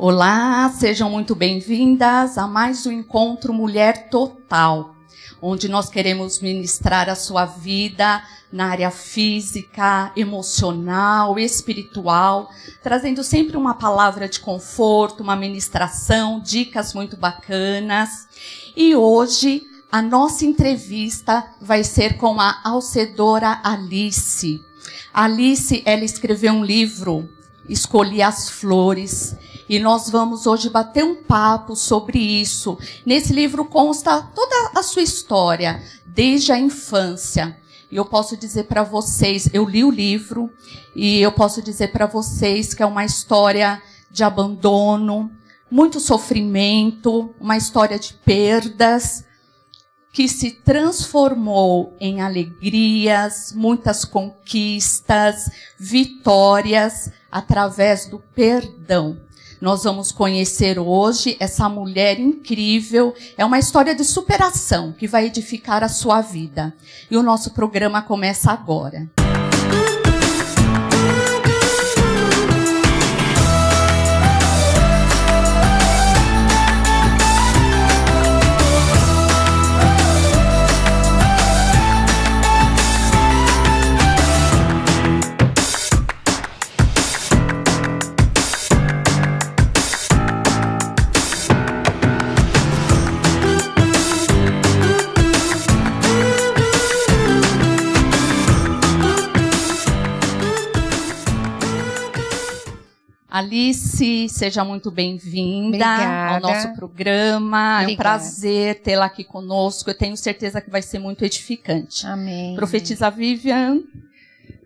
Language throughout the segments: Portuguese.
Olá, sejam muito bem-vindas a mais um encontro Mulher Total, onde nós queremos ministrar a sua vida na área física, emocional, espiritual, trazendo sempre uma palavra de conforto, uma ministração, dicas muito bacanas. E hoje a nossa entrevista vai ser com a alcedora Alice. Alice, ela escreveu um livro, Escolhi as Flores, e nós vamos hoje bater um papo sobre isso. Nesse livro consta toda a sua história, desde a infância. E eu posso dizer para vocês, eu li o livro e eu posso dizer para vocês que é uma história de abandono, muito sofrimento, uma história de perdas que se transformou em alegrias, muitas conquistas, vitórias através do perdão. Nós vamos conhecer hoje essa mulher incrível. É uma história de superação que vai edificar a sua vida. E o nosso programa começa agora. Alice, seja muito bem-vinda ao nosso programa. Obrigada. É um prazer tê-la aqui conosco. Eu tenho certeza que vai ser muito edificante. Amém. Profetiza Vivian.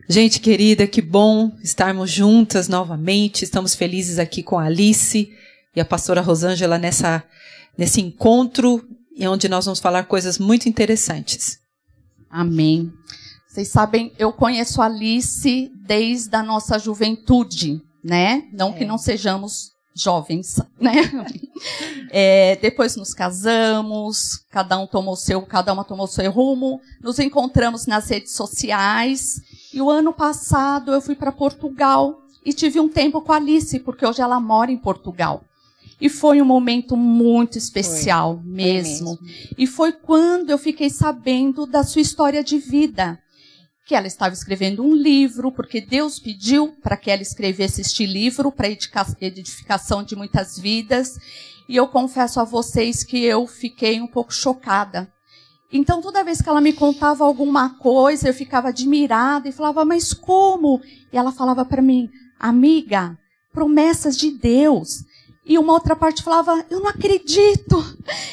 Gente querida, que bom estarmos juntas novamente. Estamos felizes aqui com a Alice e a pastora Rosângela nessa, nesse encontro onde nós vamos falar coisas muito interessantes. Amém. Vocês sabem, eu conheço a Alice desde a nossa juventude né? Não é. que não sejamos jovens, né? É, depois nos casamos, cada um tomou seu, cada uma tomou seu rumo, nos encontramos nas redes sociais e o ano passado eu fui para Portugal e tive um tempo com a Alice porque hoje ela mora em Portugal. E foi um momento muito especial foi. mesmo. Foi mesmo. E foi quando eu fiquei sabendo da sua história de vida que ela estava escrevendo um livro, porque Deus pediu para que ela escrevesse este livro para edificação de muitas vidas. E eu confesso a vocês que eu fiquei um pouco chocada. Então, toda vez que ela me contava alguma coisa, eu ficava admirada e falava, mas como? E ela falava para mim, amiga, promessas de Deus. E uma outra parte falava, eu não acredito.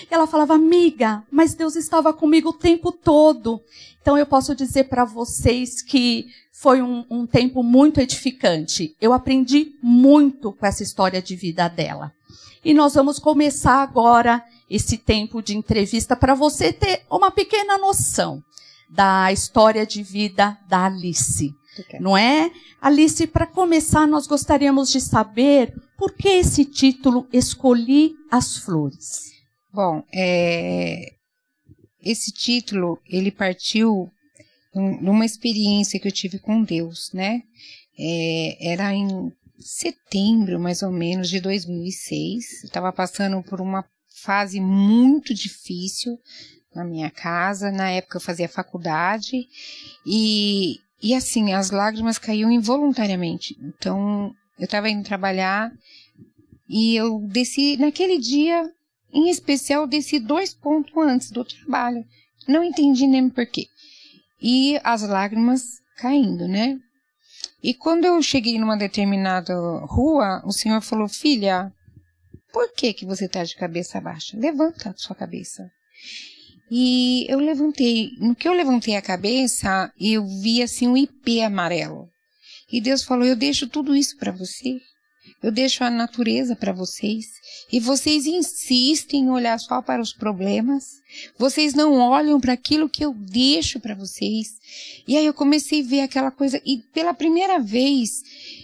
E ela falava, amiga, mas Deus estava comigo o tempo todo. Então eu posso dizer para vocês que foi um, um, tempo muito edificante. Eu aprendi muito com essa história de vida dela. E nós vamos começar agora esse tempo de entrevista para você ter uma pequena noção da história de vida da Alice. Não é? Alice, para começar, nós gostaríamos de saber por que esse título Escolhi as Flores. Bom, é, esse título ele partiu numa experiência que eu tive com Deus, né? É, era em setembro, mais ou menos, de 2006. Estava passando por uma fase muito difícil na minha casa. Na época eu fazia faculdade e, e assim, as lágrimas caíam involuntariamente. Então eu estava indo trabalhar e eu desci, naquele dia, em especial, desci dois pontos antes do trabalho. Não entendi nem porquê. E as lágrimas caindo, né? E quando eu cheguei numa determinada rua, o senhor falou, filha, por que que você está de cabeça baixa? Levanta a sua cabeça. E eu levantei, no que eu levantei a cabeça, eu vi assim um IP amarelo. E Deus falou: Eu deixo tudo isso para você. eu deixo a natureza para vocês. E vocês insistem em olhar só para os problemas. Vocês não olham para aquilo que eu deixo para vocês. E aí eu comecei a ver aquela coisa. E pela primeira vez,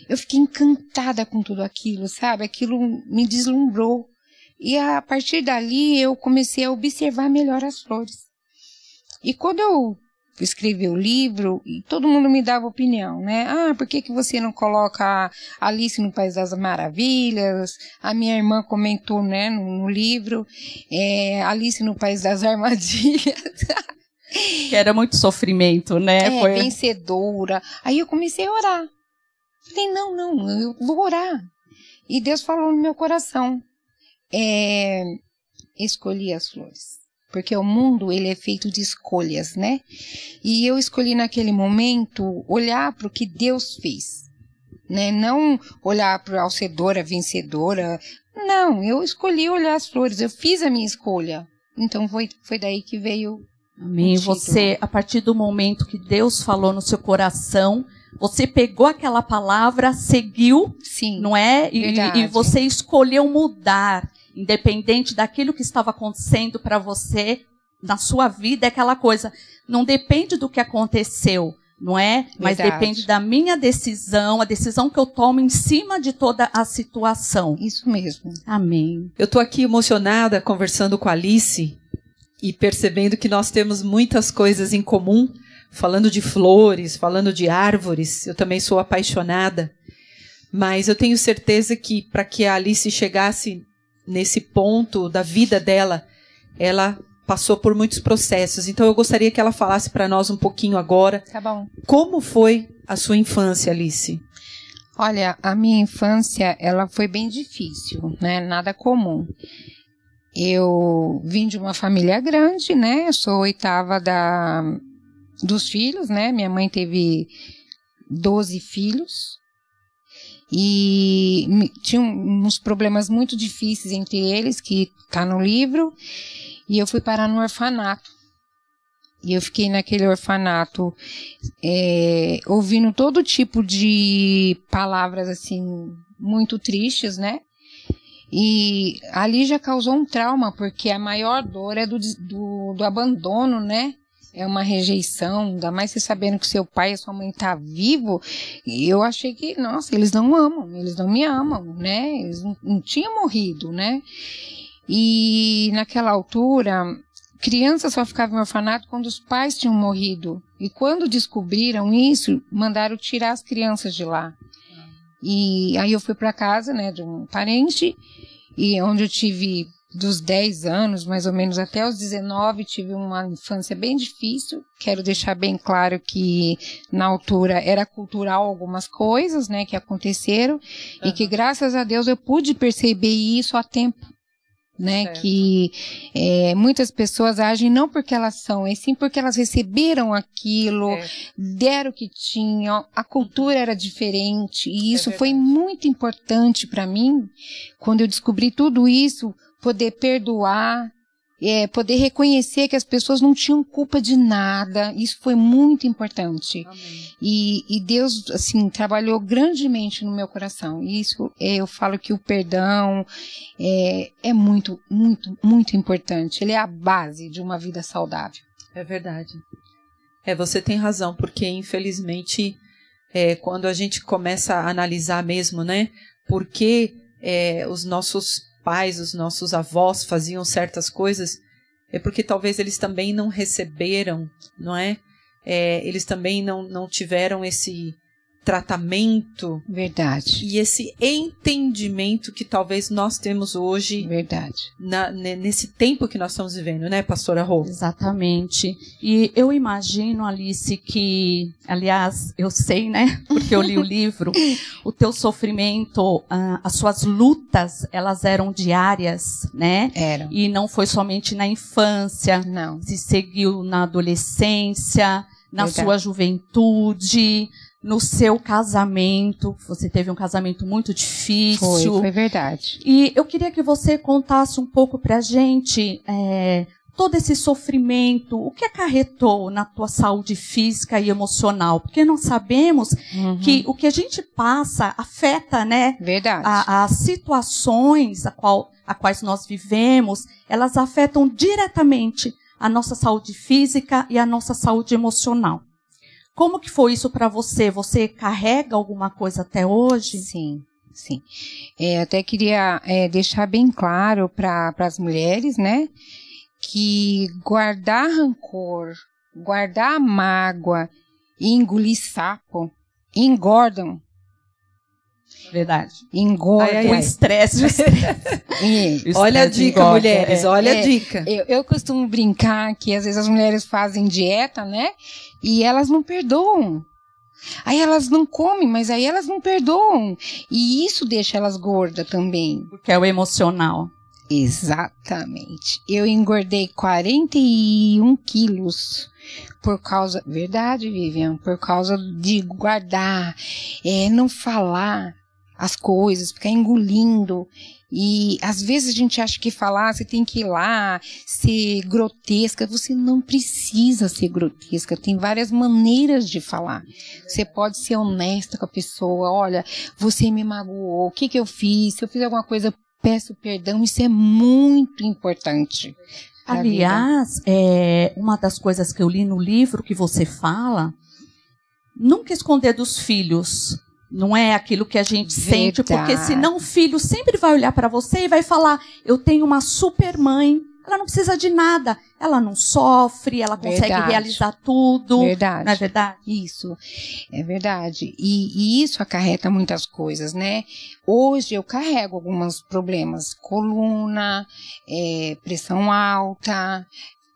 eu fiquei encantada com tudo aquilo, sabe? Aquilo me deslumbrou. E a partir dali eu comecei a observar melhor as flores. E quando eu escrevi o livro, e todo mundo me dava opinião, né? Ah, por que, que você não coloca Alice no País das Maravilhas? A minha irmã comentou, né, no, no livro, é, Alice no País das Armadilhas. que era muito sofrimento, né? É, Foi... vencedora. Aí eu comecei a orar. Falei, não, não, eu vou orar. E Deus falou no meu coração, é, escolhi as flores. Porque o mundo, ele é feito de escolhas, né? E eu escolhi naquele momento olhar para o que Deus fez. Né? Não olhar para a alcedora, vencedora. Não, eu escolhi olhar as flores. Eu fiz a minha escolha. Então foi, foi daí que veio Amém. Você, a partir do momento que Deus falou no seu coração, você pegou aquela palavra, seguiu, Sim, não é? E, e, você escolheu mudar independente daquilo que estava acontecendo para você na sua vida, é aquela coisa, não depende do que aconteceu, não é? Mas Verdade. depende da minha decisão, a decisão que eu tomo em cima de toda a situação. Isso mesmo. Amém. Eu estou aqui emocionada conversando com a Alice e percebendo que nós temos muitas coisas em comum, falando de flores, falando de árvores. Eu também sou apaixonada. Mas eu tenho certeza que para que a Alice chegasse nesse ponto da vida dela, ela passou por muitos processos. Então eu gostaria que ela falasse para nós um pouquinho agora. Tá bom. Como foi a sua infância, Alice? Olha, a minha infância, ela foi bem difícil, né? Nada comum. Eu vim de uma família grande, né? Eu sou oitava da dos filhos, né? Minha mãe teve 12 filhos e tinha uns problemas muito difíceis entre eles, que está no livro, e eu fui parar no orfanato. E eu fiquei naquele orfanato é, ouvindo todo tipo de palavras assim muito tristes, né? E ali já causou um trauma, porque a maior dor é do, do, do abandono, né? É uma rejeição, ainda mais você sabendo que seu pai e sua mãe tá vivo, eu achei que, nossa, eles não amam, eles não me amam, né? Eles não, não tinham morrido, né? E naquela altura, criança só ficava no orfanato quando os pais tinham morrido. E quando descobriram isso, mandaram tirar as crianças de lá. E aí eu fui para casa, né, de um parente, e onde eu tive dos 10 anos, mais ou menos até os 19, tive uma infância bem difícil. Quero deixar bem claro que na altura era cultural algumas coisas, né, que aconteceram uhum. e que graças a Deus eu pude perceber isso a tempo. Né, certo. que é, muitas pessoas agem não porque elas são, e sim porque elas receberam aquilo, é. deram o que tinham, a cultura era diferente, e é isso é foi muito importante para mim, quando eu descobri tudo isso, poder perdoar, é, poder reconhecer que as pessoas não tinham culpa de nada. Isso foi muito importante. E, e, Deus, assim, trabalhou grandemente no meu coração. E isso, é, eu falo que o perdão é, é muito, muito, muito importante. Ele é a base de uma vida saudável. É verdade. É, você tem razão, porque infelizmente, é, quando a gente começa a analisar mesmo, né, porque é, os nossos pais, os nossos avós faziam certas coisas, é porque talvez eles também não receberam, não é? é eles também não, não tiveram esse tratamento. Verdade. E esse entendimento que talvez nós temos hoje. Verdade. Na, nesse tempo que nós estamos vivendo, né, pastora Rô? Exatamente. E eu imagino, Alice, que, aliás, eu sei, né, porque eu li o livro, o teu sofrimento, ah, as suas lutas, elas eram diárias, né? Eram. E não foi somente na infância. Não. Se seguiu na adolescência, na Verdade. sua juventude, no seu casamento. Você teve um casamento muito difícil. Foi, foi verdade. E eu queria que você contasse um pouco pra gente é, todo esse sofrimento, o que acarretou na tua saúde física e emocional? Porque nós sabemos Uhum. que o que a gente passa afeta, né, Verdade. a- as situações a, qual, a quais nós vivemos, elas afetam diretamente a nossa saúde física e a nossa saúde emocional. Como que foi isso para você? Você carrega alguma coisa até hoje? Sim, sim. É, até queria é, deixar bem claro para as mulheres, né, que guardar rancor, guardar mágoa e engolir sapo engordam, Verdade. ai, O estresse. Olha a dica, engorda, mulheres, é. olha a É. dica. Eu, eu costumo brincar que às vezes as mulheres fazem dieta, né? E elas não perdoam. Aí elas não comem, mas aí elas não perdoam. E isso deixa elas gordas também. Porque é o emocional. Exatamente. Eu engordei 41 quilos por causa. Verdade, Vivian. Por causa de guardar, é, não falar as coisas, ficar engolindo. E às vezes a gente acha que falar, você tem que ir lá, ser grotesca. Você não precisa ser grotesca. Tem várias maneiras de falar. Você pode ser honesta com a pessoa. Olha, você me magoou. O que, que eu fiz? Se eu fiz alguma coisa, peço perdão. Isso é muito importante. Aliás, é, uma das coisas que eu li no livro que você fala, nunca esconder dos filhos. Não é aquilo que a gente sente, porque senão o filho sempre vai olhar para você e vai falar: Eu tenho uma super mãe, ela não precisa de nada, ela não sofre, ela consegue Verdade. realizar tudo. Verdade. Não é verdade? Isso, é verdade. E, e isso acarreta muitas coisas, né? Hoje eu carrego alguns problemas, coluna, é, pressão alta,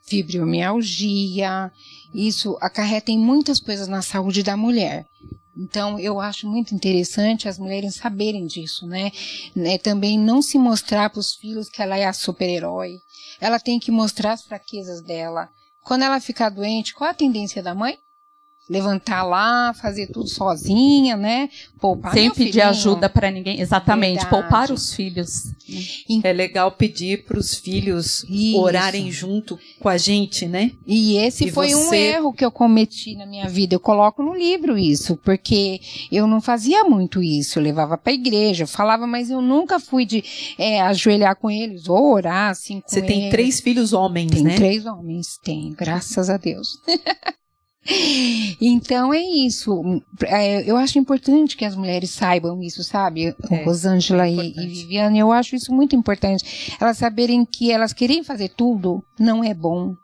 fibromialgia. Isso acarreta em muitas coisas na saúde da mulher. Então, eu acho muito interessante as mulheres saberem disso, né? né? Também não se mostrar para os filhos que ela é a super-herói. Ela tem que mostrar as fraquezas dela. Quando ela ficar doente, qual a tendência da mãe? Levantar lá, fazer tudo sozinha, né? Poupar Sem pedir filhinho. ajuda para ninguém. Exatamente, Verdade. poupar os filhos. É legal pedir para os filhos Isso. orarem junto com a gente, né? E esse E foi um você- erro que eu cometi na minha vida. Eu coloco no livro isso, porque eu não fazia muito isso. Eu levava para a igreja, eu falava, mas eu nunca fui de é, ajoelhar com eles ou orar assim com Você tem eles. três filhos homens, Tem né? três homens, tem, graças a Deus. então é isso. É, eu acho importante que as mulheres saibam isso, sabe? É, Rosângela é e, e Viviane, eu acho isso muito importante. Elas saberem que elas querem fazer tudo não é bom.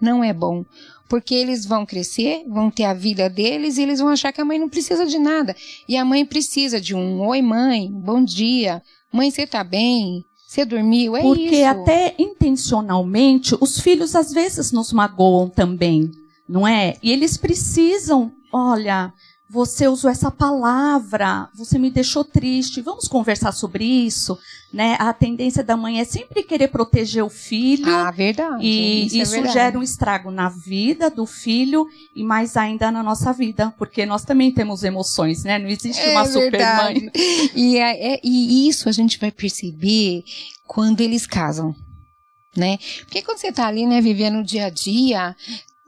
Não é bom. Porque eles vão crescer, vão ter a vida deles e eles vão achar que a mãe não precisa de nada. E a mãe precisa de um oi, mãe, bom dia. Mãe, você tá bem? Você dormiu? É Porque isso. até intencionalmente, os filhos às vezes nos magoam também, não é? E eles precisam, olha, você usou essa palavra, você me deixou triste, vamos conversar sobre isso, né? A tendência da mãe é sempre querer proteger o filho. Ah, verdade. E isso, é isso verdade. gera um estrago na vida do filho e mais ainda na nossa vida, porque nós também temos emoções, né? Não existe uma super mãe. E, é- é- e isso a gente vai perceber quando eles casam, né? Porque quando você tá ali, né, vivendo o dia a dia,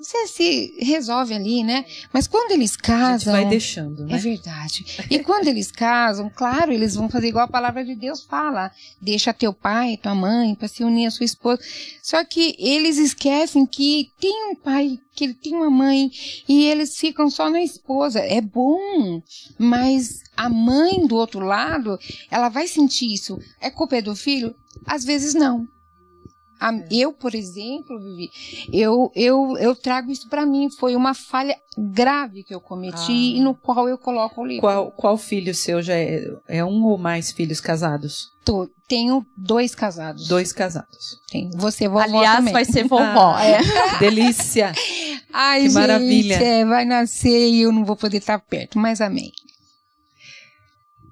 você se resolve ali, né? Mas quando eles A casam... vai deixando, É né? verdade. E quando eles casam, claro, eles vão fazer igual a palavra de Deus fala. Deixa teu pai, tua mãe, para se unir à sua esposa. Só que eles esquecem que tem um pai, que ele tem uma mãe, e eles ficam só na esposa. É bom, mas a mãe do outro lado, ela vai sentir isso. É culpa do filho? Às vezes não. A- eu, por exemplo, Vivi, eu, eu, eu trago isso para mim. Foi uma falha grave que eu cometi Ah. e no qual eu coloco o livro. Qual, qual filho seu já é, é um ou mais filhos casados? Tô- tenho dois casados. Dois casados. Tenho. Você vovó Aliás, também. vai ser vovó. Ah, é. Que delícia! Ai, que gente, maravilha. é, vai nascer e eu não vou poder estar perto, mas amém.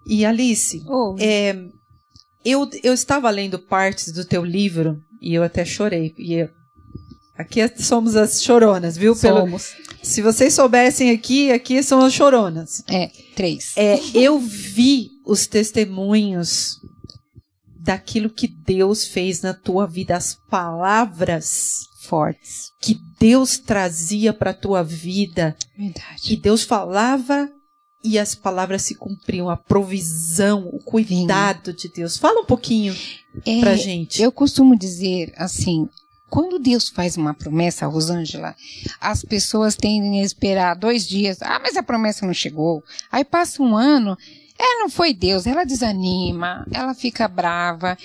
E Alice, Oh, é, eu, eu estava lendo partes do teu livro e eu até chorei. E eu- aqui somos as choronas, viu? Pelo, Somos. se vocês soubessem aqui, aqui são as choronas. é, três. É, eu vi os testemunhos daquilo que Deus fez na tua vida, as palavras Fortes. que Deus trazia para a tua vida, que Verdade. Deus falava e as palavras se cumpriam, a provisão, o cuidado de Deus. Fala um pouquinho É, pra gente. Eu costumo dizer assim, quando Deus faz uma promessa, Rosângela, as pessoas tendem a esperar dois dias. Ah, mas a promessa não chegou. Aí passa um ano, é, não foi Deus. Ela desanima, ela fica brava.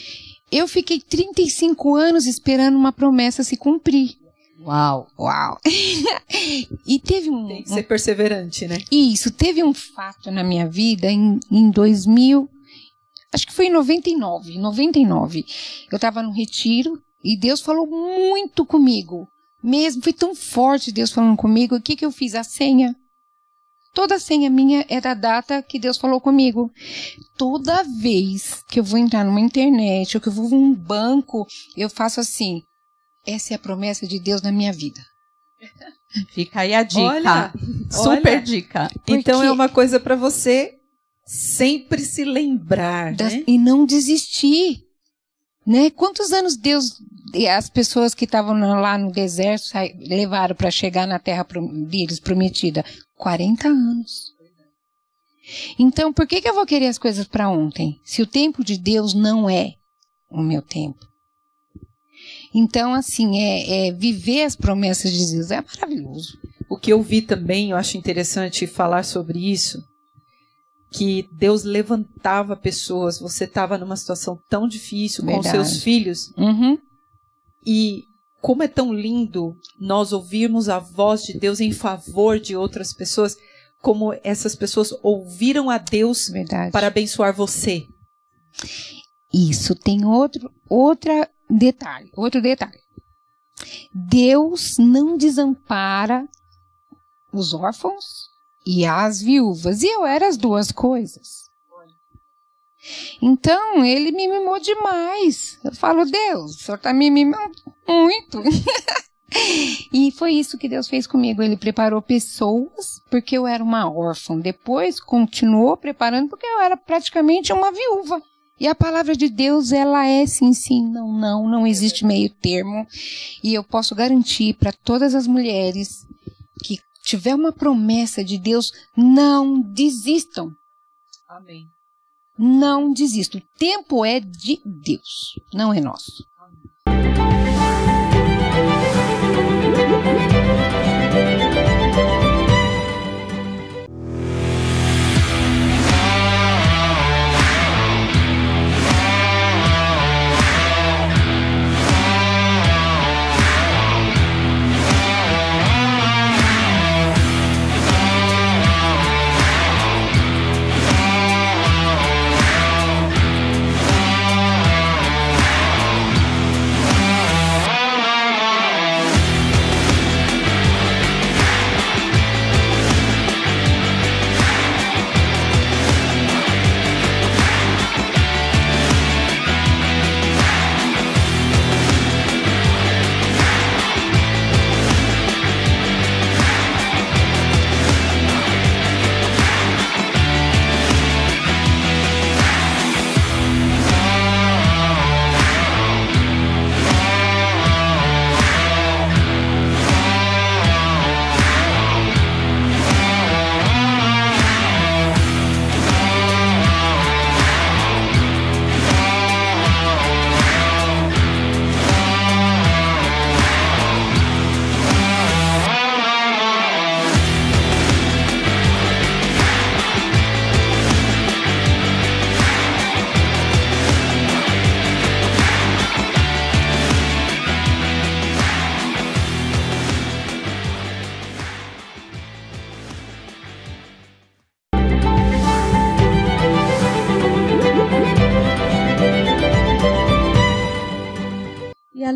Eu fiquei 35 anos esperando uma promessa se cumprir. Uau. Uau! e teve um, Tem que ser perseverante, né? isso, teve um fato na minha vida em, em 2000, acho que foi em 99, 99. Eu estava no retiro e Deus falou muito comigo. Mesmo, foi tão forte Deus falando comigo. O que, que eu fiz? A senha. Toda a senha minha era a data que Deus falou comigo. Toda vez que eu vou entrar numa internet ou que eu vou num banco, eu faço assim. Essa é a promessa de Deus na minha vida. Fica aí a dica. Olha, Super olha. dica. Então é uma coisa para você sempre se lembrar, das- né? e não desistir. Né? Quantos anos Deus, e as pessoas que estavam lá no deserto levaram para chegar na terra deles prometida? 40 anos. Então, por que, que eu vou querer as coisas para ontem? Se o tempo de Deus não é o meu tempo. Então, assim, é, é viver as promessas de Deus é maravilhoso. O que eu vi também, eu acho interessante falar sobre isso, que Deus levantava pessoas. Você estava numa situação tão difícil com Verdade. seus filhos Uhum. e como é tão lindo nós ouvirmos a voz de Deus em favor de outras pessoas, como essas pessoas ouviram a Deus Verdade. para abençoar você. Isso tem outro outra detalhe, outro detalhe. Deus não desampara os órfãos e as viúvas, e eu era as duas coisas. Então, ele me mimou demais. Eu falo, Deus, o senhor está me mimando muito. e foi isso que Deus fez comigo. Ele preparou pessoas, porque eu era uma órfã. Depois, continuou preparando, porque eu era praticamente uma viúva. E a palavra de Deus, ela é sim, sim, não, não, não existe meio termo. E eu posso garantir para todas as mulheres que tiver uma promessa de Deus, não desistam. Amém. Não desistam. O tempo é de Deus, não é nosso. E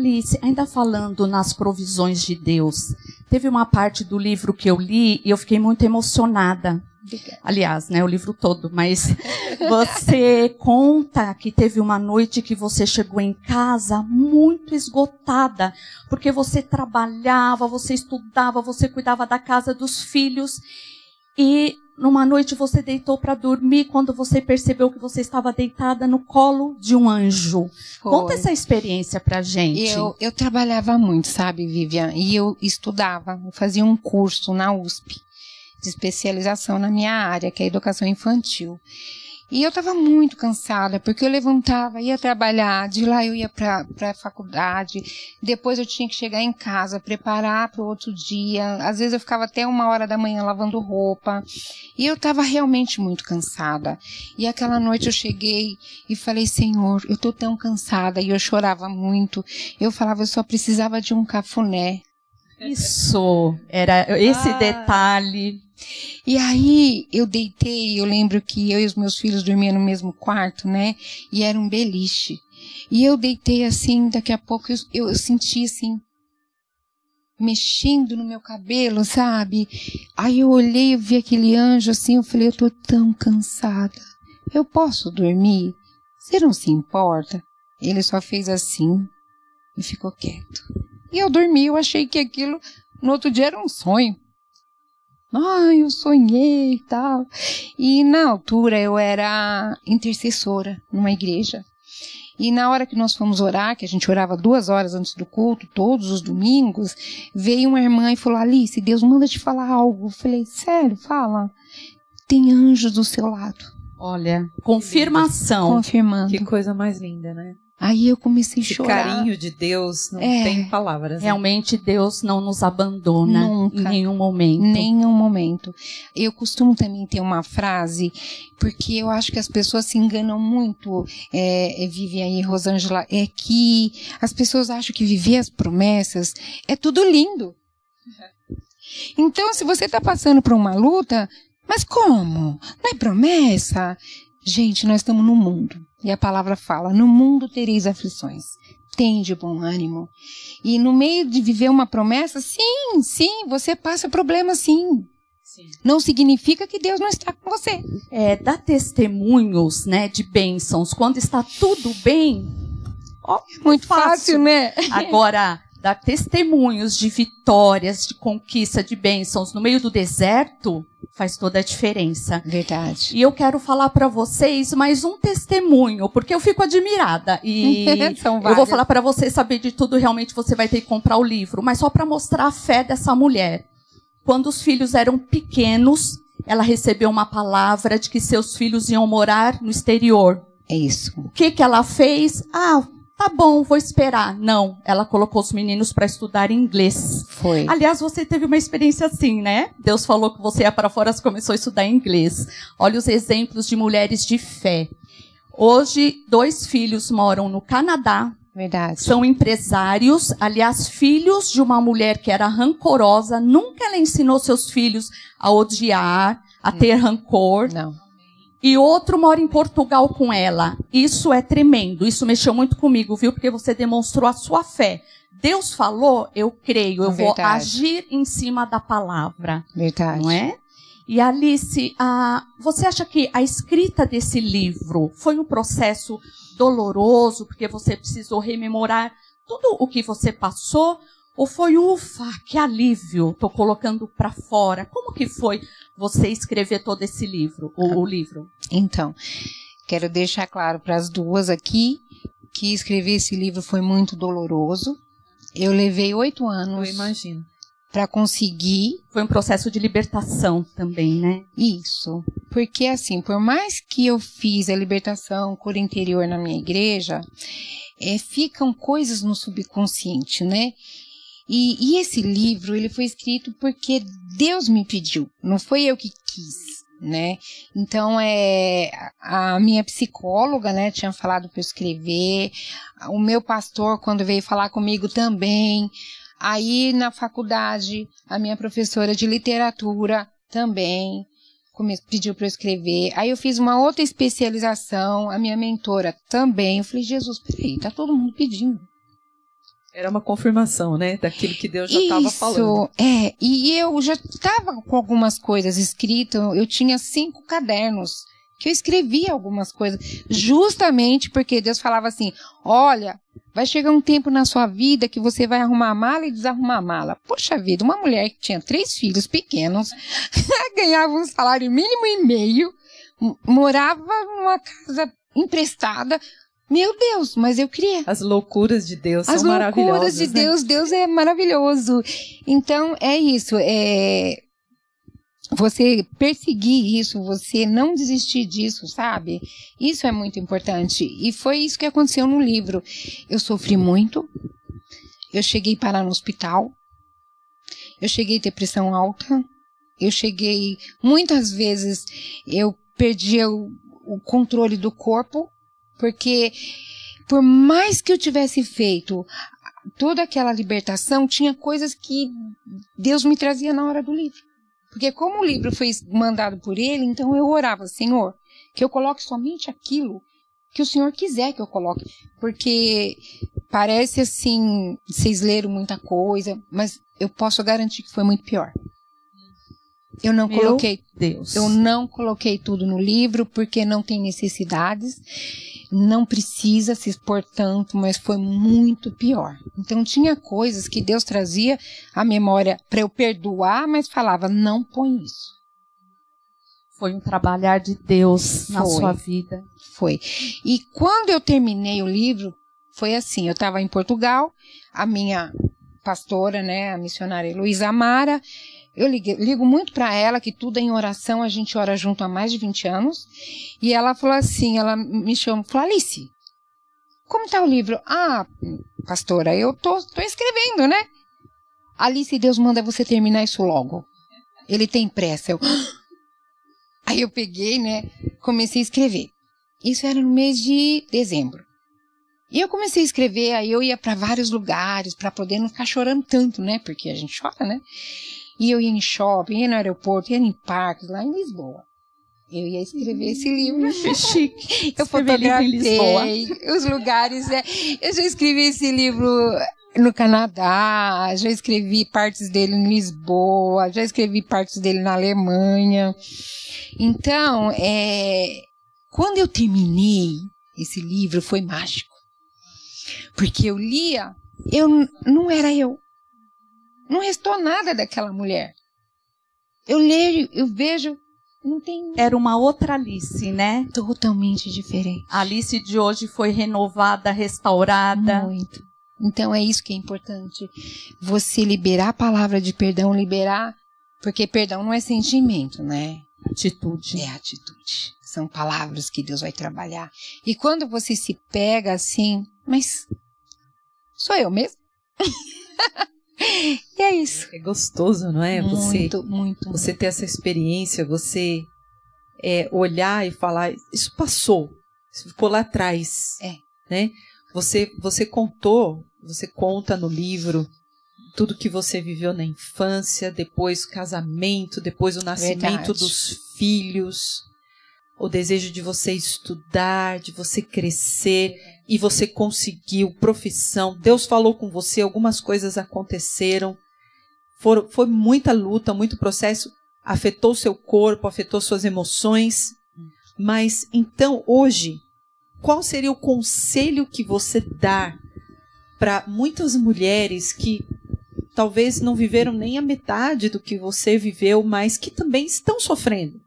Alice, ainda falando nas provisões de Deus, teve uma parte do livro que eu li e eu fiquei muito emocionada. Aliás, né, o livro todo, mas você conta que teve uma noite que você chegou em casa muito esgotada, porque você trabalhava, você estudava, você cuidava da casa dos filhos e numa noite você deitou para dormir quando você percebeu que você estava deitada no colo de um anjo. Foi. Conta essa experiência pra gente. Eu, eu trabalhava muito, sabe, Vivian? E eu estudava, eu fazia um curso na USP de especialização na minha área, que é a educação infantil. E eu estava muito cansada, porque eu levantava, ia trabalhar, de lá eu ia para a faculdade, depois eu tinha que chegar em casa, preparar para o outro dia. Às vezes eu ficava até uma hora da manhã lavando roupa. E eu estava realmente muito cansada. E aquela noite eu cheguei e falei, Senhor, eu estou tão cansada. E eu chorava muito. Eu falava, eu só precisava de um cafuné. Isso, era esse Ah. detalhe. E aí eu deitei, eu lembro que eu e os meus filhos dormiam no mesmo quarto, né? E era um beliche. E eu deitei assim, daqui a pouco eu, eu, eu senti assim, mexendo no meu cabelo, sabe? Aí eu olhei, eu vi aquele anjo assim, eu falei, eu tô tão cansada. Eu posso dormir? Você não se importa? Ele só fez assim e ficou quieto. E eu dormi, eu achei que aquilo no outro dia era um sonho. Ah, eu sonhei e tal. E na altura eu era intercessora numa igreja. E na hora que nós fomos orar, que a gente orava duas horas antes do culto, todos os domingos, veio uma irmã e falou: Alice, Deus manda te falar algo. Eu falei: Sério, fala. Tem anjos do seu lado, Olha, confirmação. confirmando. Que coisa mais linda, né? Aí eu comecei a Esse chorar. carinho de Deus não É. tem palavras. né? Realmente Deus não nos abandona Nunca. em nenhum momento. Nenhum momento. Eu costumo também ter uma frase, porque eu acho que as pessoas se enganam muito, é, é, Vivian e Rosângela, é que as pessoas acham que viver as promessas é tudo lindo. Então, se você está passando por uma luta, mas como? Não é promessa? Gente, nós estamos no mundo. E a palavra fala: no mundo tereis aflições. Tem de bom ânimo. E no meio de viver uma promessa, sim, sim, você passa problema sim. Não significa que Deus não está com você. É, dá testemunhos, né, de bênçãos quando está tudo bem. Ó, Muito Fácil. fácil, né? Agora, dar testemunhos de vitórias, de conquista, de bênçãos no meio do deserto faz toda a diferença. Verdade. E eu quero falar para vocês mais um testemunho, porque eu fico admirada e eu vou falar para você saber de tudo, realmente você vai ter que comprar o livro, mas só para mostrar a fé dessa mulher. Quando os filhos eram pequenos, ela recebeu uma palavra de que seus filhos iam morar no exterior. É isso. O que que ela fez? Ah, tá bom, vou esperar. Não, ela colocou os meninos para estudar inglês. Foi. Aliás, você teve uma experiência assim, né? Deus falou que você ia para fora, você começou a estudar inglês. Olha os exemplos de mulheres de fé. Hoje, dois filhos moram no Canadá, Verdade. são empresários, aliás, filhos de uma mulher que era rancorosa, nunca ela ensinou seus filhos a odiar, a ter rancor. Não. E outro mora em Portugal com ela. Isso é tremendo. Isso mexeu muito comigo, viu? Porque você demonstrou a sua fé. Deus falou, eu creio, eu vou Verdade. agir em cima da palavra, Verdade. não é? E Alice, a, você acha que a escrita desse livro foi um processo doloroso, porque você precisou rememorar tudo o que você passou? Ou foi, ufa, que alívio, tô colocando para fora. Como que foi você escrever todo esse livro, o, o livro? Então, quero deixar claro para as duas aqui que escrever esse livro foi muito doloroso. Eu levei oito Eu anos imagino. para conseguir Foi um processo de libertação também, né? isso. Porque, assim, por mais que eu fiz a libertação cura interior na minha igreja, é, ficam coisas no subconsciente, né? E, e esse livro, ele foi escrito porque Deus me pediu, não foi eu que quis, né? Então, é, a minha psicóloga, né, tinha falado para eu escrever, o meu pastor, quando veio falar comigo também, aí na faculdade, a minha professora de literatura também pediu para eu escrever, aí eu fiz uma outra especialização, a minha mentora também, eu falei, Jesus, peraí, tá todo mundo pedindo. Era uma confirmação, né? Daquilo que Deus já estava falando. é. E eu já estava com algumas coisas escritas. Eu tinha cinco cadernos que eu escrevia algumas coisas, justamente porque Deus falava assim: olha, Vai chegar um tempo na sua vida que você vai arrumar a mala e desarrumar a mala. Poxa vida, uma mulher que tinha três filhos pequenos, ganhava um salário mínimo e meio, morava numa casa emprestada. Meu Deus, mas eu queria. As loucuras de Deus As são maravilhosas. As loucuras de né? Deus, Deus é maravilhoso. Então, é isso. É, você perseguir isso, você não desistir disso, sabe? Isso é muito importante. E foi isso que aconteceu no livro. Eu sofri muito. Eu cheguei a parar no hospital. Eu cheguei a ter pressão alta. Eu cheguei, muitas vezes, eu perdia o, o controle do corpo, porque por mais que eu tivesse feito toda aquela libertação, tinha coisas que Deus me trazia na hora do livro. Porque como o livro foi mandado por ele, então eu orava, Senhor, que eu coloque somente aquilo que o Senhor quiser que eu coloque. Porque parece assim, vocês leram muita coisa, mas eu posso garantir que foi muito pior. Eu não Meu coloquei, Deus. eu não coloquei tudo no livro porque não tem necessidades não precisa se expor tanto, mas foi muito pior. Então tinha coisas que Deus trazia à memória para eu perdoar, mas falava: não põe isso. Foi um trabalhar de Deus foi, na sua vida. Foi. E quando eu terminei o livro, foi assim: eu estava em Portugal, a minha pastora, né, a missionária Luísa Amara, eu ligo, ligo muito para ela, que tudo é em oração, a gente ora junto há mais de 20 anos. E ela falou assim, ela me chamou, falou, Alice, como está o livro? Ah, pastora, eu tô, tô escrevendo, né? Alice, Deus manda você terminar isso logo. Ele tem pressa. Eu... Aí eu peguei, né? Comecei a escrever. Isso era no mês de dezembro. E eu comecei a escrever, aí eu ia para vários lugares para poder não ficar chorando tanto, né? Porque a gente chora, né? E eu ia em shopping, ia no aeroporto, ia em parques, lá em Lisboa. Eu ia escrever esse livro. Chique. Eu fotografei os lugares. É. Eu já escrevi esse livro no Canadá, já escrevi partes dele em Lisboa, já escrevi partes dele na Alemanha. Então, é, quando eu terminei esse livro, foi mágico. Porque eu lia, eu não era eu. Não restou nada daquela mulher. Eu leio, eu vejo, não tem. Era uma outra Alice, né? Totalmente diferente. A Alice de hoje foi renovada, restaurada. Muito. Então é isso que é importante. Você liberar a palavra de perdão, liberar. Porque perdão não é sentimento, né? Atitude. É atitude. São palavras que Deus vai trabalhar. E quando você se pega assim, mas sou eu mesmo? e é isso. É gostoso, não é? Muito, você, muito. Você ter essa experiência, você é, olhar e falar, isso passou, isso ficou lá atrás. É. Né? Você, você contou, você conta no livro tudo que você viveu na infância, depois o casamento, depois o nascimento Verdade. dos filhos, o desejo de você estudar, de você crescer e você conseguiu profissão. Deus falou com você, algumas coisas aconteceram. For, foi muita luta, muito processo. Afetou seu corpo, afetou suas emoções. Mas então, hoje, qual seria o conselho que você dá para muitas mulheres que talvez não viveram nem a metade do que você viveu, mas que também estão sofrendo?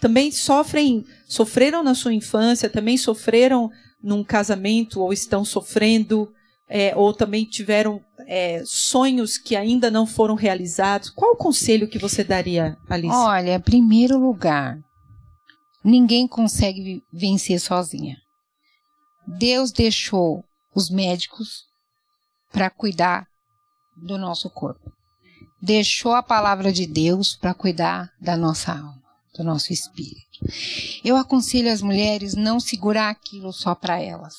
Também sofrem, sofreram na sua infância, também sofreram num casamento ou estão sofrendo, é, ou também tiveram é, sonhos que ainda não foram realizados. Qual o conselho que você daria, Alice? Olha, primeiro lugar, ninguém consegue vencer sozinha. Deus deixou os médicos para cuidar do nosso corpo. Deixou a palavra de Deus para cuidar da nossa alma do nosso espírito. Eu aconselho as mulheres não segurar aquilo só para elas.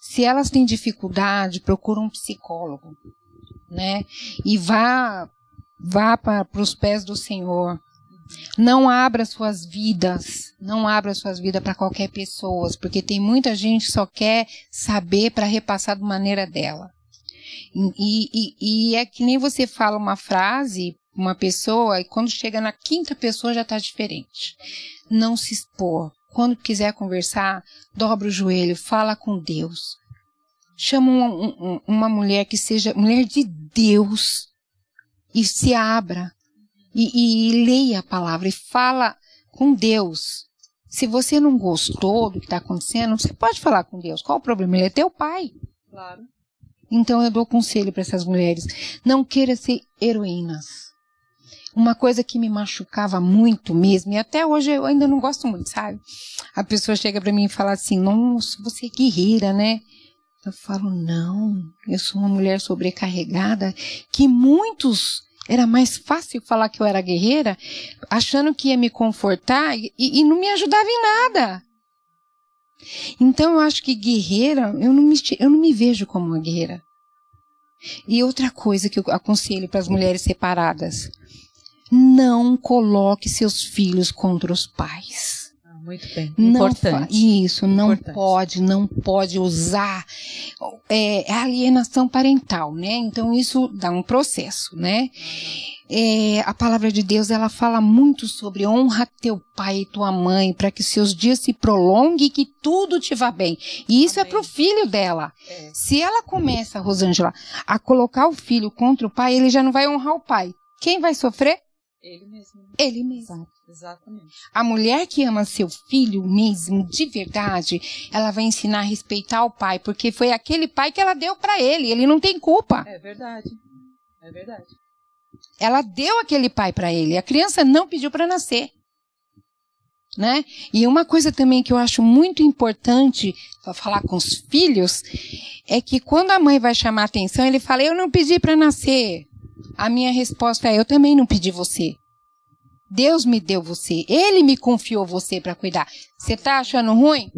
Se elas têm dificuldade, procura um psicólogo, né? E vá vá para os pés do Senhor. Não abra suas vidas, não abra suas vidas para qualquer pessoa, porque tem muita gente que só quer saber para repassar de maneira dela. E, e, e, é que nem você fala uma frase uma pessoa e quando chega na quinta pessoa já está diferente. Não se expor. Quando quiser conversar, dobra o joelho, fala com Deus. chama um, um, uma mulher que seja mulher de Deus e se abra e, e leia a palavra e fala com Deus. Se você não gostou do que está acontecendo, você pode falar com Deus. Qual o problema? Ele é teu pai. Claro. Então eu dou conselho para essas mulheres: não queira ser heroínas. Uma coisa que me machucava muito mesmo, e até hoje eu ainda não gosto muito, sabe? A pessoa chega para mim e fala assim: Nossa, você é guerreira, né? Eu falo: Não, eu sou uma mulher sobrecarregada que muitos era mais fácil falar que eu era guerreira, achando que ia me confortar e, e não me ajudava em nada. Então eu acho que guerreira, eu não me, eu não me vejo como uma guerreira. E outra coisa que eu aconselho para as mulheres separadas: não coloque seus filhos contra os pais. Muito bem. Não Importante. Isso, não Importante. pode, não pode usar é, alienação parental, né? Então isso dá um processo, né? É, a palavra de Deus ela fala muito sobre honra teu pai e tua mãe para que seus dias se prolonguem e que tudo te vá bem. E isso é Amém. pro filho dela. É. Se ela começa, Rosângela, a colocar o filho contra o pai, ele já não vai honrar o pai. Quem vai sofrer? Ele mesmo. Ele mesmo. Exatamente. A mulher que ama seu filho mesmo, de verdade, ela vai ensinar a respeitar o pai, porque foi aquele pai que ela deu para ele, ele não tem culpa. É verdade. É verdade. Ela deu aquele pai para ele, a criança não pediu para nascer. Né? E uma coisa também que eu acho muito importante para falar com os filhos é que quando a mãe vai chamar atenção, ele fala: "Eu não pedi para nascer". A minha resposta é: "Eu também não pedi você". Deus me deu você, ele me confiou você para cuidar. Você tá achando ruim?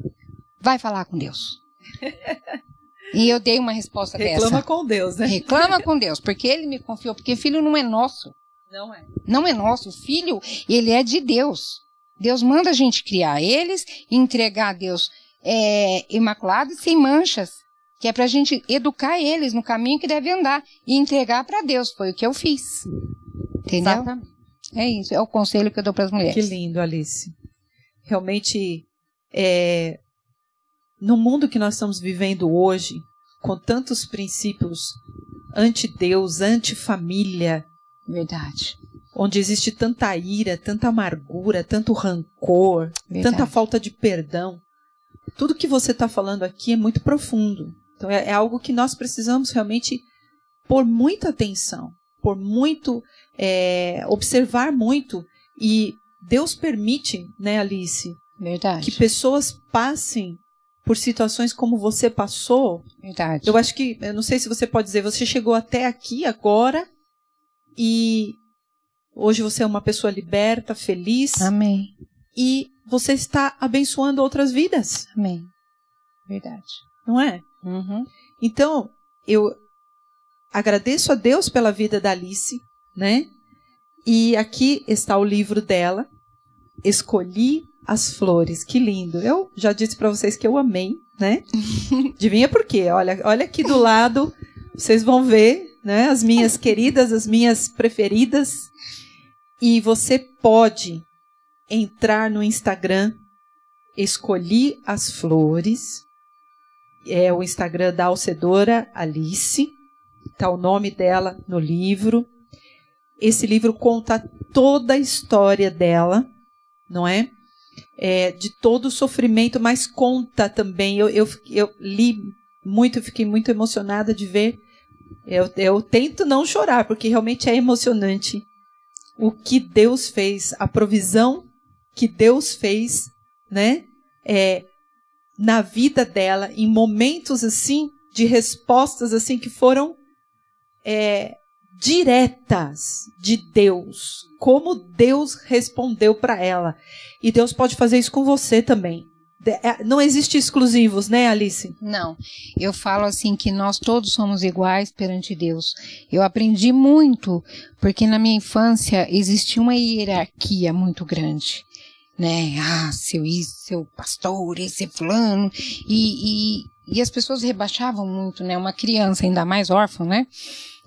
Vai falar com Deus. E eu dei uma resposta Reclama dessa. com Deus, né? Reclama com Deus, porque ele me confiou, porque filho não é nosso. Não é. Não é nosso. O filho, ele é de Deus. Deus manda a gente criar eles e entregar a Deus é, imaculado e sem manchas. Que é pra gente educar eles no caminho que deve andar e entregar para Deus. Foi o que eu fiz. Entendeu? Exatamente. É isso. É o conselho que eu dou para as mulheres. Que lindo, Alice. Realmente, é, no mundo que nós estamos vivendo hoje, com tantos princípios anti-Deus, anti-família, Verdade. onde existe tanta ira, tanta amargura, tanto rancor, Verdade. tanta falta de perdão. Tudo que você está falando aqui é muito profundo. Então é, é algo que nós precisamos realmente pôr muita atenção, por muito é, observar muito e Deus permite, né, Alice, Verdade. que pessoas passem por situações como você passou. Verdade. Eu acho que, eu não sei se você pode dizer, você chegou até aqui agora e hoje você é uma pessoa liberta, feliz Amém. e você está abençoando outras vidas, Amém. Verdade. não é? Uhum. Então, eu agradeço a Deus pela vida da Alice, né? E aqui está o livro dela, Escolhi as Flores. Que lindo. Eu já disse para vocês que eu amei, né? Adivinha por quê? Olha, olha aqui do lado, vocês vão ver, né? As minhas queridas, as minhas preferidas. E você pode entrar no Instagram, Escolhi as Flores. É o Instagram da Alcedora Alice. Está o nome dela no livro. Esse livro conta toda a história dela, não é? É, de todo o sofrimento, mas conta também. Eu, eu, eu li muito, fiquei muito emocionada de ver. Eu, eu tento não chorar, porque realmente é emocionante o que Deus fez, a provisão que Deus fez, né? É, na vida dela, em momentos assim, de respostas assim que foram é, diretas de Deus, como Deus respondeu para ela. E Deus pode fazer isso com você também. É, Não existe exclusivos, né, Alice? Não, eu falo assim que nós todos somos iguais perante Deus. Eu aprendi muito, porque na minha infância existia uma hierarquia muito grande. Né? Ah, seu isso, seu pastor, esse fulano. E, e, e as pessoas rebaixavam muito, né? Uma criança, ainda mais órfã, né?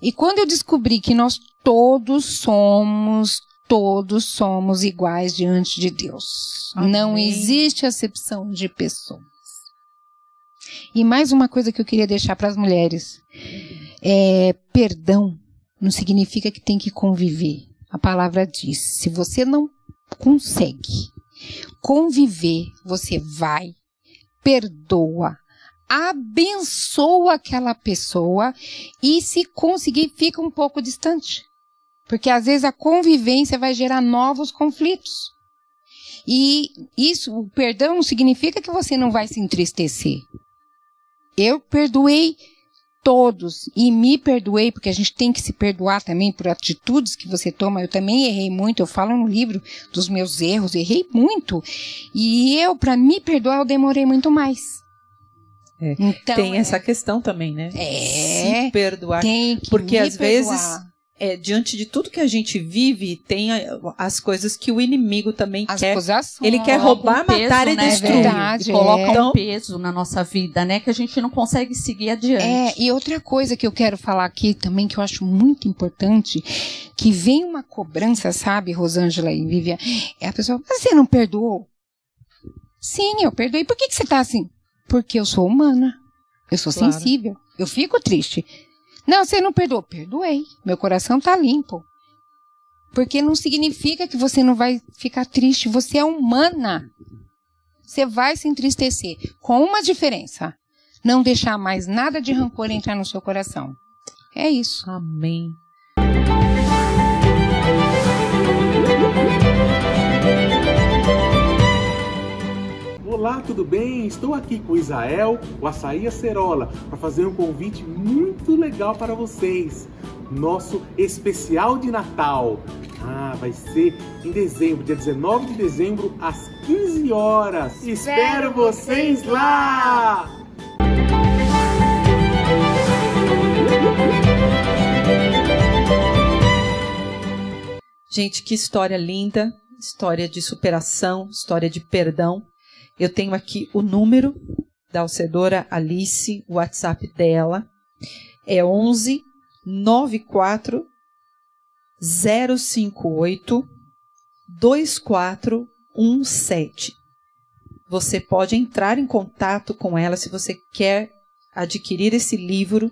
E quando eu descobri que nós todos somos, todos somos iguais diante de Deus. Não existe acepção de pessoas. E mais uma coisa que eu queria deixar para as mulheres: é, perdão não significa que tem que conviver. A palavra diz: se você não consegue conviver, você vai, perdoa, abençoa aquela pessoa e, se conseguir, fica um pouco distante. Porque às vezes a convivência vai gerar novos conflitos. E isso, o perdão significa que você não vai se entristecer. Eu perdoei todos e me perdoei, porque a gente tem que se perdoar também por atitudes que você toma. Eu também errei muito, eu falo no livro dos meus erros, errei muito. E eu, para me perdoar, eu demorei muito mais. É. Então, tem é, essa questão também, né? É. Se perdoar. Tem que porque às perdoar. vezes é, diante de tudo que a gente vive, tem a, as coisas que o inimigo também As quer. acusações. Ele quer roubar, um peso, matar e né, destruir. verdade. E coloca é. Então- um peso na nossa vida, né? Que a gente não consegue seguir adiante. É, e outra coisa que eu quero falar aqui também, que eu acho muito importante, que vem uma cobrança, sabe, Rosângela e Vivian, é a pessoa, mas você não perdoou? Sim, eu perdoei. Por que, que você tá assim? Porque eu sou humana. Eu sou Claro. sensível. Eu fico triste. Não, você não perdoou. Perdoei. Meu coração tá limpo. Porque não significa que você não vai ficar triste. Você é humana. Você vai se entristecer. Com uma diferença. Não deixar mais nada de rancor entrar no seu coração. É isso. Amém. Olá, tudo bem? Estou aqui com o Israel, o Açaí Acerola, para fazer um convite muito legal para vocês. Nosso especial de Natal. Ah, vai ser em dezembro, dia 19 de dezembro, às 15 horas. Espero vocês lá! Gente, que história linda, história de superação, história de perdão. Eu tenho aqui o número da Alcedora Alice, o WhatsApp dela é 11 94 058 2417. Você pode entrar em contato com ela se você quer adquirir esse livro.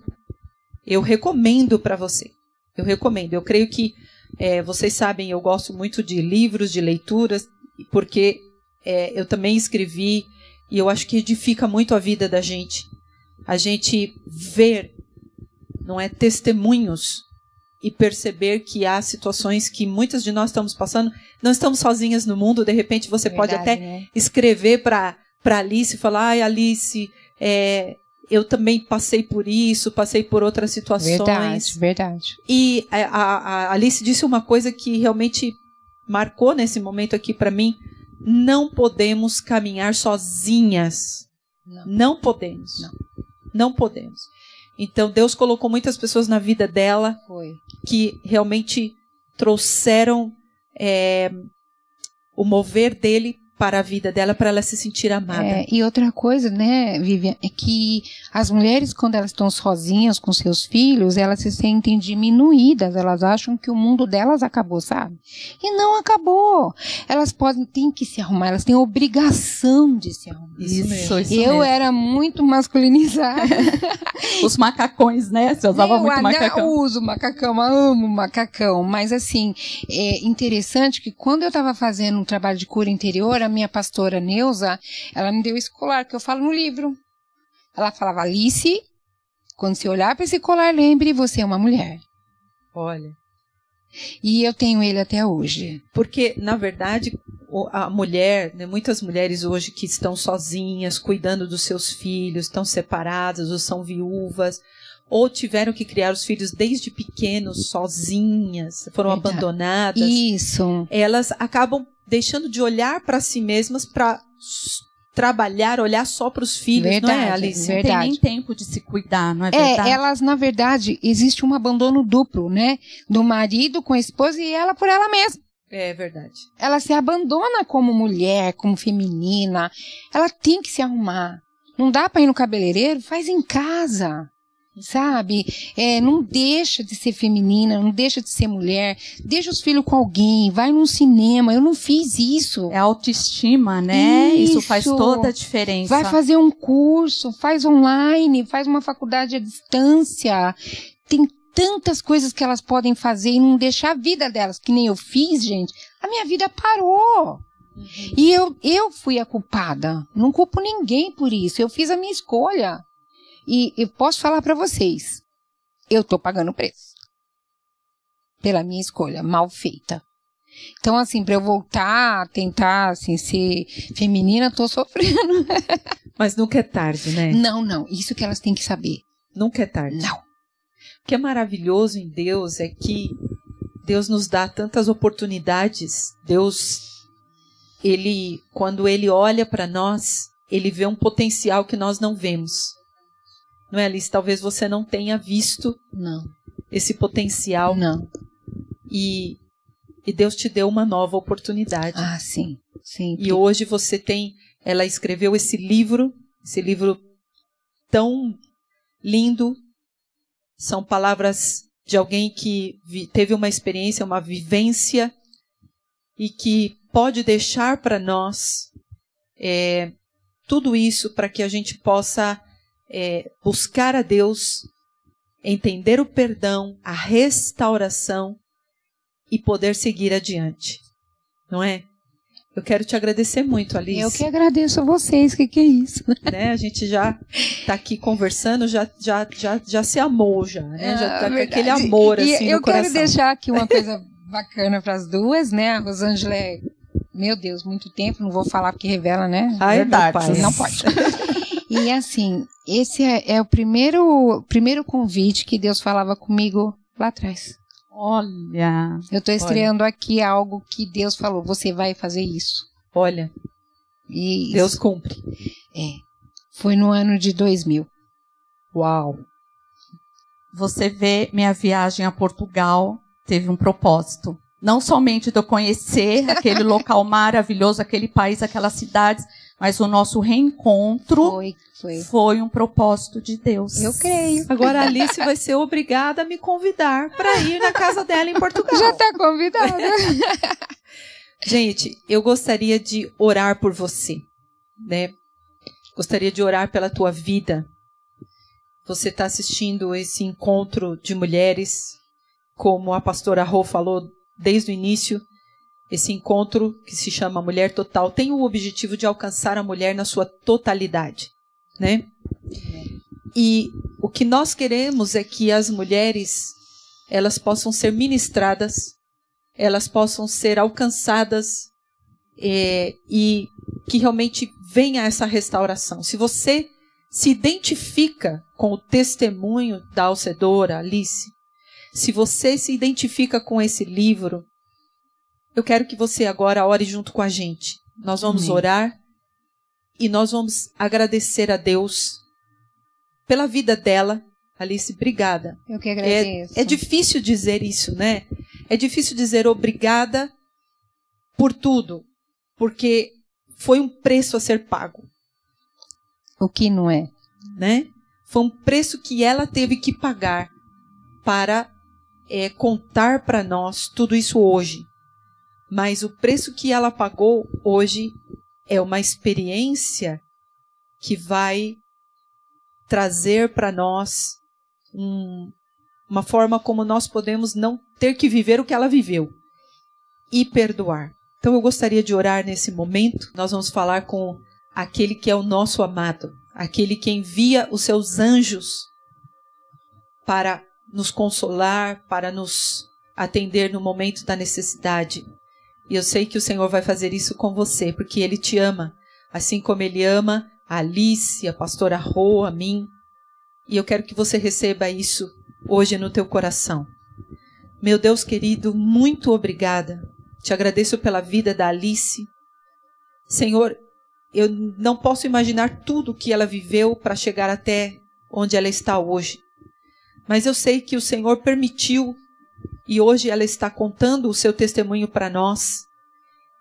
Eu recomendo para você. Eu recomendo. Eu creio que é, vocês sabem, eu gosto muito de livros, de leituras, porque é, eu também escrevi e eu acho que edifica muito a vida da gente. A gente ver, não é, testemunhos e perceber que há situações que muitas de nós estamos passando, não estamos sozinhas no mundo, de repente você pode Verdade, até né? escrever para Alice e falar, ai Alice, é, eu também passei por isso, passei por outras situações. Verdade, verdade. E a, a- a Alice disse uma coisa que realmente marcou nesse momento aqui para mim. Não podemos caminhar sozinhas. Não. Não podemos. Não. Não podemos. Então Deus colocou muitas pessoas na vida dela Foi. que realmente trouxeram é, o mover dele para a vida dela, para ela se sentir amada. É, e outra coisa, né, Vivian, é que as mulheres, quando elas estão sozinhas com seus filhos, elas se sentem diminuídas, elas acham que o mundo delas acabou, sabe? E não acabou. Elas podem, têm que se arrumar, elas têm obrigação de se arrumar. Isso mesmo. isso Eu mesmo. era muito masculinizada. Os macacões, né? Você usava eu, muito ah, macacão. Eu uso macacão, eu amo macacão. Mas assim, é interessante que quando eu estava fazendo um trabalho de cura interior, a minha pastora Neuza, ela me deu esse colar que eu falo no livro. Ela falava, Alice, quando você olhar para esse colar, lembre, você é uma mulher. Olha. E eu tenho ele até hoje. Porque, na verdade, a mulher, né, muitas mulheres hoje que estão sozinhas, cuidando dos seus filhos, estão separadas ou são viúvas, ou tiveram que criar os filhos desde pequenos, sozinhas, foram Verdade. abandonadas, Isso. elas acabam deixando de olhar para si mesmas para trabalhar, olhar só para os filhos, não é, Verdade, Alice? Não tem verdade. nem tempo de se cuidar, não é É, verdade? elas, na verdade, existe um abandono duplo, né? Do marido com a esposa e ela por ela mesma. É verdade. ela se abandona como mulher, como feminina. Ela tem que se arrumar. Não dá para ir no cabeleireiro? Faz em casa. Sabe? É, não deixa de ser feminina, não deixa de ser mulher, deixa os filhos com alguém, vai num cinema. Eu não fiz isso. É autoestima, né? Isso, faz Isso. toda a diferença. Vai fazer um curso, faz online, faz uma faculdade à distância. Tem tantas coisas que elas podem fazer e não deixar a vida delas, que nem eu fiz, gente. A minha vida parou. E eu, eu fui a culpada. Não culpo ninguém por isso. Eu fiz a minha escolha. E eu posso falar para vocês, eu tô pagando o preço pela minha escolha mal feita. Então, assim, para eu voltar a tentar assim, ser feminina, tô sofrendo. Mas nunca é tarde, né? Não, não. Isso que elas têm que saber. Nunca é tarde. Não. O que é maravilhoso em Deus é que Deus nos dá tantas oportunidades. Deus, ele, quando ele olha para nós, ele vê um potencial que nós não vemos. Não é, Alice? Talvez você não tenha visto Não. esse potencial Não. e, e Deus te deu uma nova oportunidade. Ah, sim. Sim. E hoje você tem, ela escreveu esse livro, esse livro tão lindo. São palavras de alguém que teve uma experiência, uma vivência e que pode deixar para nós é, tudo isso para que a gente possa é, buscar a Deus, entender o perdão, a restauração e poder seguir adiante. Não é? Eu quero te agradecer muito, Alice. Eu que agradeço a vocês, que que é isso? né? A gente já tá aqui conversando, já, já, já, já se amou já, né? já Ah, tá com aquele amor E assim eu no coração. quero deixar aqui uma coisa bacana para as duas, né? A Rosângela é, meu Deus, muito tempo, não vou falar porque revela, né? Meu Verdade. Não pode. E assim, esse é, é o primeiro, primeiro convite que Deus falava comigo lá atrás. Olha, Eu tô estreando aqui algo que Deus falou, você vai fazer isso. Olha, E Deus cumpre. é, foi no ano de 2000. Uau. você vê minha viagem a Portugal teve um propósito. Não somente de eu conhecer aquele local maravilhoso, aquele país, aquelas cidades, mas o nosso reencontro Foi, foi. foi um propósito de Deus. Eu creio. Agora a Alice vai ser obrigada a me convidar para ir na casa dela em Portugal. Já tá convidada. Gente, eu gostaria de orar por você, né? Gostaria de orar pela tua vida. Você está assistindo esse encontro de mulheres, como a pastora Rô falou desde o início. Esse encontro que se chama Mulher Total tem o objetivo de alcançar a mulher na sua totalidade, né? E o que nós queremos é que as mulheres elas possam ser ministradas elas possam ser alcançadas é, e que realmente venha essa restauração. Se você se identifica com o testemunho da Alcedora, Alice, se você se identifica com esse livro, eu quero que você agora ore junto com a gente. Nós vamos Amém. orar e nós vamos agradecer a Deus pela vida dela. Alice, obrigada. Eu que agradeço. É difícil dizer isso, né? É difícil dizer obrigada por tudo, porque foi um preço a ser pago, O que não é? né? Foi um preço que ela teve que pagar para é, contar para nós tudo isso hoje. Mas o preço que ela pagou hoje é uma experiência que vai trazer para nós um, uma forma como nós podemos não ter que viver o que ela viveu e perdoar. Então eu gostaria de orar nesse momento. Nós vamos falar com aquele que é o nosso amado, aquele que envia os seus anjos para nos consolar, para nos atender no momento da necessidade. E eu sei que o Senhor vai fazer isso com você, porque ele te ama, assim como ele ama a Alice, a pastora Rô, a mim. E eu quero que você receba isso hoje no teu coração. Meu Deus querido, muito obrigada. Te agradeço pela vida da Alice. Senhor, eu não posso imaginar tudo que ela viveu para chegar até onde ela está hoje. Mas eu sei que o Senhor permitiu e hoje ela está contando o seu testemunho para nós.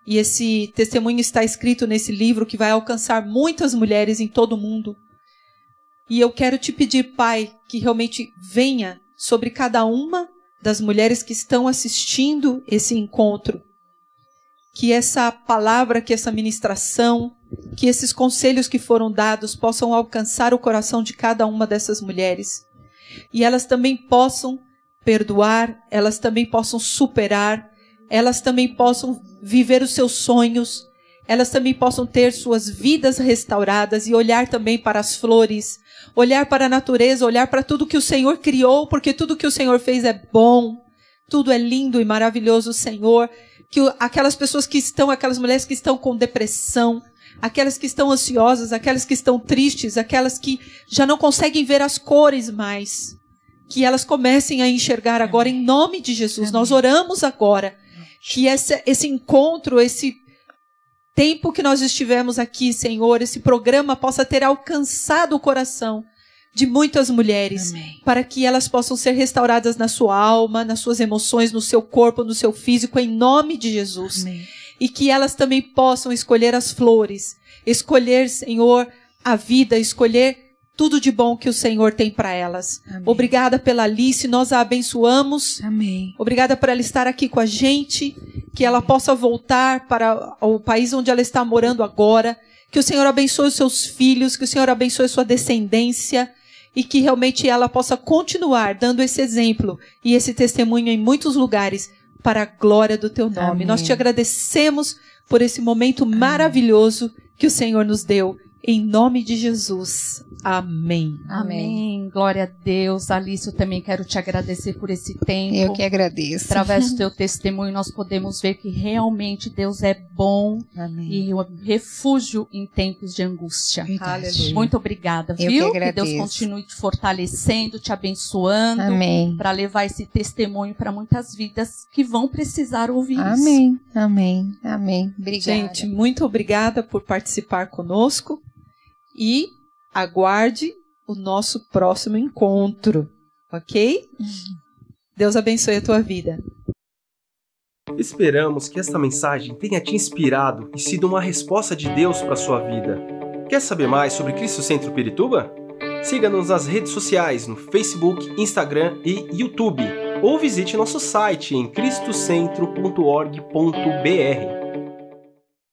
E esse testemunho está escrito nesse livro que vai alcançar muitas mulheres em todo o mundo. E eu quero te pedir, Pai, que realmente venha sobre cada uma das mulheres que estão assistindo esse encontro. Que essa palavra, que essa ministração, que esses conselhos que foram dados possam alcançar o coração de cada uma dessas mulheres. E elas também possam perdoar, elas também possam superar, elas também possam viver os seus sonhos, elas também possam ter suas vidas restauradas e olhar também para as flores, olhar para a natureza, olhar para tudo que o Senhor criou, porque tudo que o Senhor fez é bom, tudo é lindo e maravilhoso, Senhor. Que aquelas pessoas que estão, aquelas mulheres que estão com depressão, aquelas que estão ansiosas, aquelas que estão tristes, aquelas que já não conseguem ver as cores mais, que elas comecem a enxergar agora em nome de Jesus. Nós oramos agora que esse, esse encontro, esse tempo que nós estivemos aqui, Senhor, esse programa possa ter alcançado o coração de muitas mulheres, Amém. para que elas possam ser restauradas na sua alma, nas suas emoções, no seu corpo, no seu físico, em nome de Jesus. Amém. E que elas também possam escolher as flores, escolher, Senhor, a vida, escolher tudo de bom que o Senhor tem para elas. Amém. Obrigada pela Alice, nós a abençoamos. Amém. Obrigada por ela estar aqui com a gente, que ela possa voltar para o país onde ela está morando agora. Que o Senhor abençoe os seus filhos, que o Senhor abençoe sua descendência e que realmente ela possa continuar dando esse exemplo e esse testemunho em muitos lugares para a glória do teu nome. Amém. Nós te agradecemos por esse momento Amém. maravilhoso que o Senhor nos deu. Em nome de Jesus. Amém. Amém. Glória a Deus. Alice, eu também quero te agradecer por esse tempo. Eu que agradeço. Através do teu testemunho, nós podemos ver que realmente Deus é bom Amém. e um refúgio em tempos de angústia. Verdade. Muito obrigada, eu viu? Que, que, Deus continue te fortalecendo, te abençoando. Amém. Para levar esse testemunho para muitas vidas que vão precisar ouvir Amém. isso. Amém. Amém. Obrigada. Gente, muito obrigada por participar conosco. E aguarde o nosso próximo encontro, ok? Deus abençoe a tua vida. Esperamos que esta mensagem tenha te inspirado e sido uma resposta de Deus para a sua vida. Quer saber mais sobre Cristo Centro Pirituba? Siga-nos nas redes sociais no Facebook, Instagram e YouTube, ou visite nosso site em cristocentro.org.br.